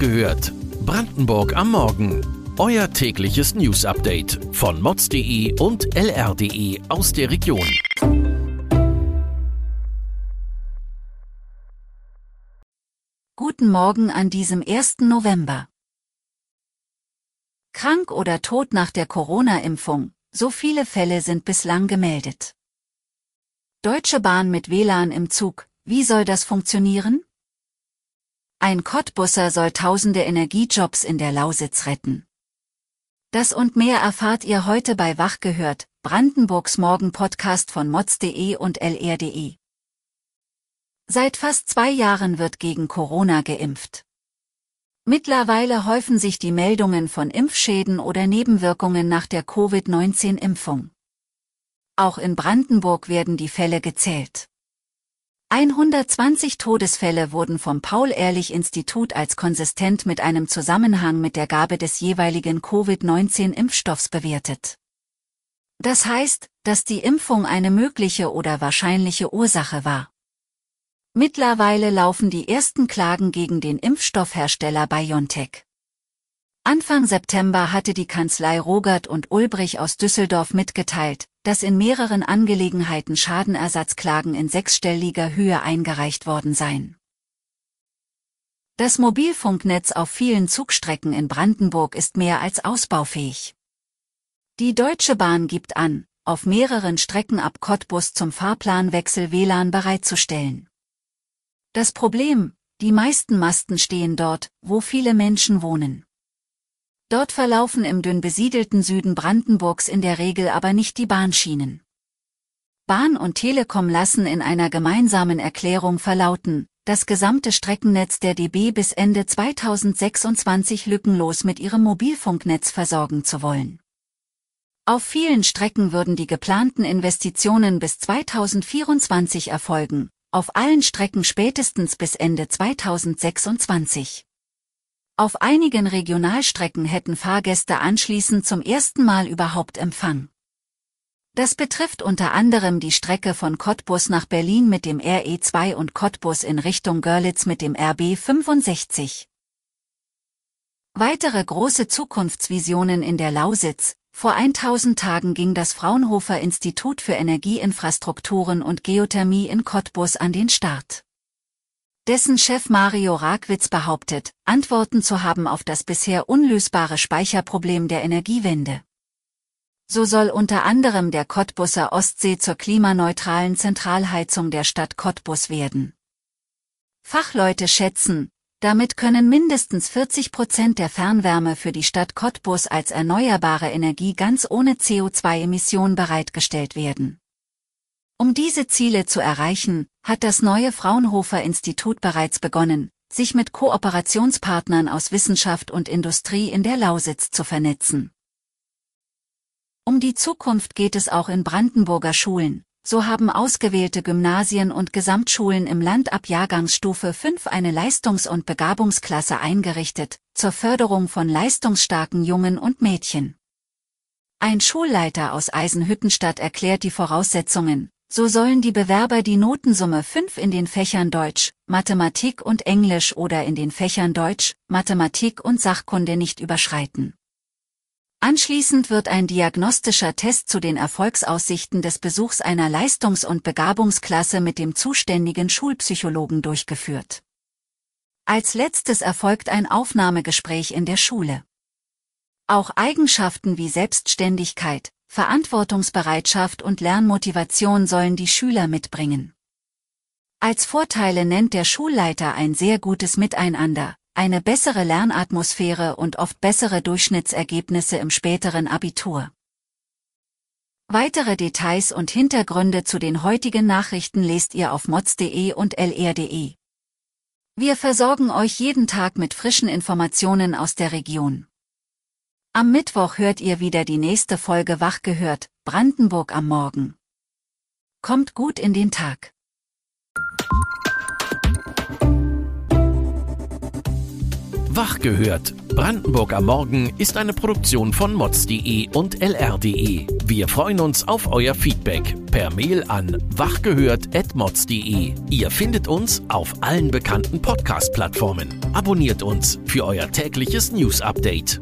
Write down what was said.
gehört. Brandenburg am Morgen. Euer tägliches News-Update von mods.de und lr.de aus der Region. Guten Morgen an diesem 1. November. Krank oder tot nach der Corona-Impfung, so viele Fälle sind bislang gemeldet. Deutsche Bahn mit WLAN im Zug, wie soll das funktionieren? Ein Cottbusser soll tausende Energiejobs in der Lausitz retten. Das und mehr erfahrt ihr heute bei Wach gehört, Brandenburgs Morgen-Podcast von mods.de und lr.de. Seit fast zwei Jahren wird gegen Corona geimpft. Mittlerweile häufen sich die Meldungen von Impfschäden oder Nebenwirkungen nach der Covid-19-Impfung. Auch in Brandenburg werden die Fälle gezählt. 120 Todesfälle wurden vom Paul-Ehrlich-Institut als konsistent mit einem Zusammenhang mit der Gabe des jeweiligen Covid-19-Impfstoffs bewertet. Das heißt, dass die Impfung eine mögliche oder wahrscheinliche Ursache war. Mittlerweile laufen die ersten Klagen gegen den Impfstoffhersteller BioNTech. Anfang September hatte die Kanzlei Rogert und Ulbrich aus Düsseldorf mitgeteilt, dass in mehreren Angelegenheiten Schadenersatzklagen in sechsstelliger Höhe eingereicht worden seien. Das Mobilfunknetz auf vielen Zugstrecken in Brandenburg ist mehr als ausbaufähig. Die Deutsche Bahn gibt an, auf mehreren Strecken ab Cottbus zum Fahrplanwechsel WLAN bereitzustellen. Das Problem, die meisten Masten stehen dort, wo viele Menschen wohnen. Dort verlaufen im dünn besiedelten Süden Brandenburgs in der Regel aber nicht die Bahnschienen. Bahn und Telekom lassen in einer gemeinsamen Erklärung verlauten, das gesamte Streckennetz der DB bis Ende 2026 lückenlos mit ihrem Mobilfunknetz versorgen zu wollen. Auf vielen Strecken würden die geplanten Investitionen bis 2024 erfolgen, auf allen Strecken spätestens bis Ende 2026. Auf einigen Regionalstrecken hätten Fahrgäste anschließend zum ersten Mal überhaupt Empfang. Das betrifft unter anderem die Strecke von Cottbus nach Berlin mit dem RE2 und Cottbus in Richtung Görlitz mit dem RB 65. Weitere große Zukunftsvisionen in der Lausitz. Vor 1000 Tagen ging das Fraunhofer Institut für Energieinfrastrukturen und Geothermie in Cottbus an den Start dessen Chef Mario Ragwitz behauptet, Antworten zu haben auf das bisher unlösbare Speicherproblem der Energiewende. So soll unter anderem der Cottbuser Ostsee zur klimaneutralen Zentralheizung der Stadt Cottbus werden. Fachleute schätzen, damit können mindestens 40 Prozent der Fernwärme für die Stadt Cottbus als erneuerbare Energie ganz ohne CO2-Emission bereitgestellt werden. Um diese Ziele zu erreichen, hat das neue Fraunhofer Institut bereits begonnen, sich mit Kooperationspartnern aus Wissenschaft und Industrie in der Lausitz zu vernetzen. Um die Zukunft geht es auch in Brandenburger Schulen, so haben ausgewählte Gymnasien und Gesamtschulen im Land ab Jahrgangsstufe 5 eine Leistungs- und Begabungsklasse eingerichtet, zur Förderung von leistungsstarken Jungen und Mädchen. Ein Schulleiter aus Eisenhüttenstadt erklärt die Voraussetzungen, so sollen die Bewerber die Notensumme 5 in den Fächern Deutsch, Mathematik und Englisch oder in den Fächern Deutsch, Mathematik und Sachkunde nicht überschreiten. Anschließend wird ein diagnostischer Test zu den Erfolgsaussichten des Besuchs einer Leistungs- und Begabungsklasse mit dem zuständigen Schulpsychologen durchgeführt. Als letztes erfolgt ein Aufnahmegespräch in der Schule. Auch Eigenschaften wie Selbstständigkeit, Verantwortungsbereitschaft und Lernmotivation sollen die Schüler mitbringen. Als Vorteile nennt der Schulleiter ein sehr gutes Miteinander, eine bessere Lernatmosphäre und oft bessere Durchschnittsergebnisse im späteren Abitur. Weitere Details und Hintergründe zu den heutigen Nachrichten lest ihr auf mods.de und lr.de. Wir versorgen euch jeden Tag mit frischen Informationen aus der Region. Am Mittwoch hört ihr wieder die nächste Folge Wach gehört, Brandenburg am Morgen. Kommt gut in den Tag. Wach gehört. Brandenburg am Morgen ist eine Produktion von mods.de und lr.de. Wir freuen uns auf euer Feedback per Mail an wachgehört.mods.de. Ihr findet uns auf allen bekannten Podcast-Plattformen. Abonniert uns für euer tägliches News-Update.